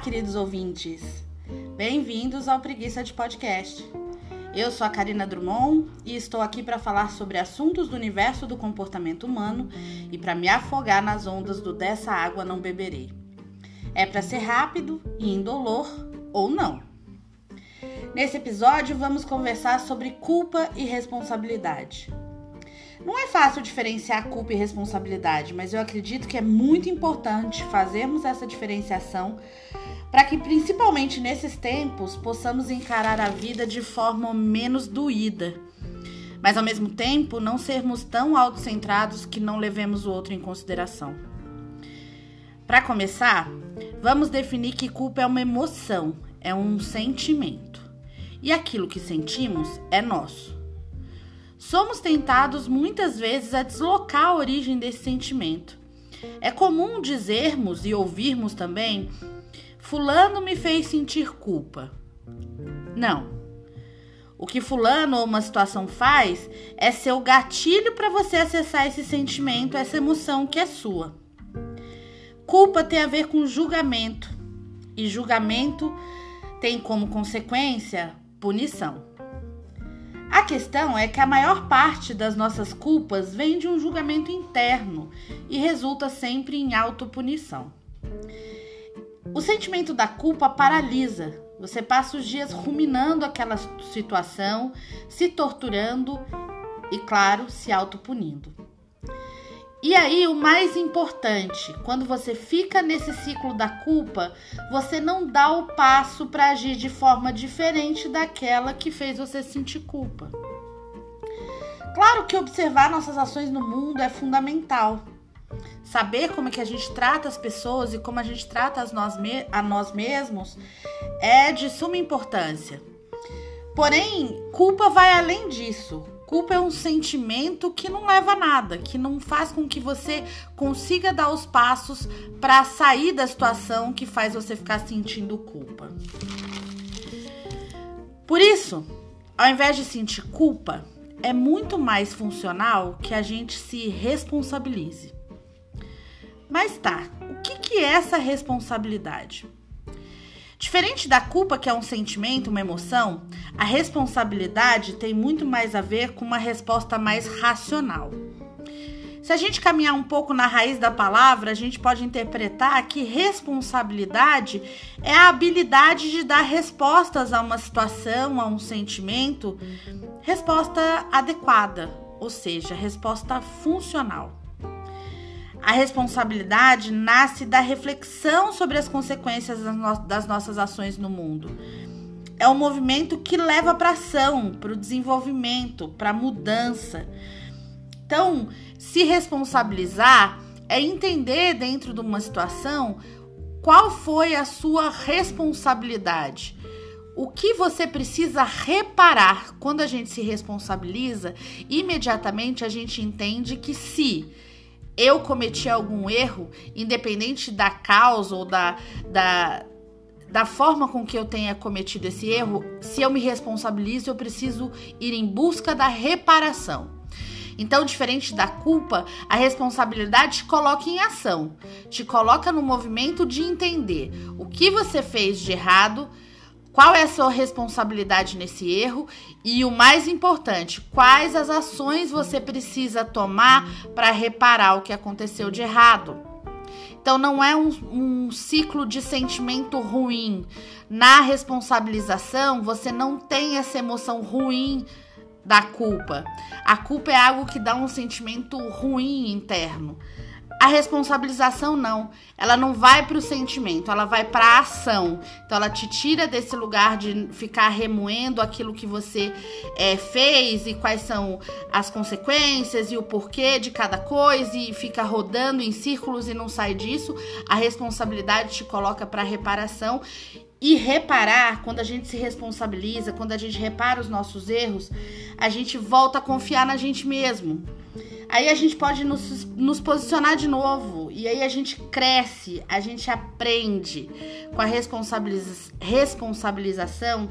queridos ouvintes. Bem-vindos ao Preguiça de Podcast. Eu sou a Karina Drummond e estou aqui para falar sobre assuntos do universo do comportamento humano e para me afogar nas ondas do Dessa Água Não Beberei. É para ser rápido e indolor ou não. Nesse episódio, vamos conversar sobre culpa e responsabilidade. Não é fácil diferenciar culpa e responsabilidade, mas eu acredito que é muito importante fazermos essa diferenciação para que, principalmente nesses tempos, possamos encarar a vida de forma menos doída, mas ao mesmo tempo não sermos tão autocentrados que não levemos o outro em consideração. Para começar, vamos definir que culpa é uma emoção, é um sentimento e aquilo que sentimos é nosso. Somos tentados muitas vezes a deslocar a origem desse sentimento. É comum dizermos e ouvirmos também: Fulano me fez sentir culpa. Não. O que Fulano ou uma situação faz é ser o gatilho para você acessar esse sentimento, essa emoção que é sua. Culpa tem a ver com julgamento, e julgamento tem como consequência punição. A questão é que a maior parte das nossas culpas vem de um julgamento interno e resulta sempre em autopunição. O sentimento da culpa paralisa. Você passa os dias ruminando aquela situação, se torturando e, claro, se autopunindo. E aí, o mais importante, quando você fica nesse ciclo da culpa, você não dá o passo para agir de forma diferente daquela que fez você sentir culpa. Claro que observar nossas ações no mundo é fundamental. Saber como é que a gente trata as pessoas e como a gente trata as nós a nós mesmos é de suma importância. Porém, culpa vai além disso. Culpa é um sentimento que não leva a nada, que não faz com que você consiga dar os passos para sair da situação que faz você ficar sentindo culpa. Por isso, ao invés de sentir culpa, é muito mais funcional que a gente se responsabilize. Mas tá, o que, que é essa responsabilidade? Diferente da culpa, que é um sentimento, uma emoção, a responsabilidade tem muito mais a ver com uma resposta mais racional. Se a gente caminhar um pouco na raiz da palavra, a gente pode interpretar que responsabilidade é a habilidade de dar respostas a uma situação, a um sentimento, resposta adequada, ou seja, resposta funcional. A responsabilidade nasce da reflexão sobre as consequências das nossas ações no mundo. É um movimento que leva para ação, para o desenvolvimento, para a mudança. Então, se responsabilizar é entender dentro de uma situação qual foi a sua responsabilidade. O que você precisa reparar quando a gente se responsabiliza, imediatamente a gente entende que se eu cometi algum erro, independente da causa ou da, da, da forma com que eu tenha cometido esse erro, se eu me responsabilizo, eu preciso ir em busca da reparação. Então, diferente da culpa, a responsabilidade te coloca em ação, te coloca no movimento de entender o que você fez de errado, qual é a sua responsabilidade nesse erro e o mais importante, quais as ações você precisa tomar para reparar o que aconteceu de errado. Então não é um, um, ciclo de sentimento ruim. Na responsabilização, você não tem essa emoção ruim da culpa. A culpa é algo que dá um sentimento ruim interno. A responsabilização não, ela não vai para o sentimento, ela vai para a ação. Então ela te tira desse lugar de ficar remoendo aquilo que você é, fez e quais são as consequências e o porquê de cada coisa e fica rodando em círculos e não sai disso. A responsabilidade te coloca para reparação e reparar, quando a gente se responsabiliza, quando a gente repara os nossos erros, a gente volta a confiar na gente mesmo. Aí a gente pode nos, nos posicionar de novo. E aí a gente cresce, a gente aprende. Com a responsabiliza responsabilização,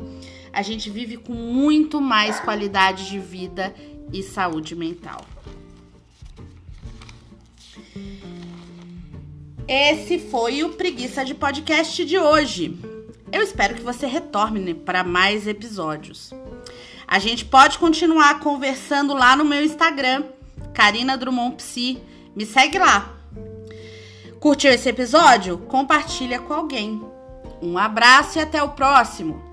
a gente vive com muito mais qualidade de vida e saúde mental. Esse foi o Preguiça de Podcast de hoje. Eu espero que você retorne para mais episódios. A gente pode continuar conversando lá no meu Instagram, Karina Drummond Psi. Me segue lá. Curtiu esse episódio? Compartilha com alguém. Um abraço e até o próximo!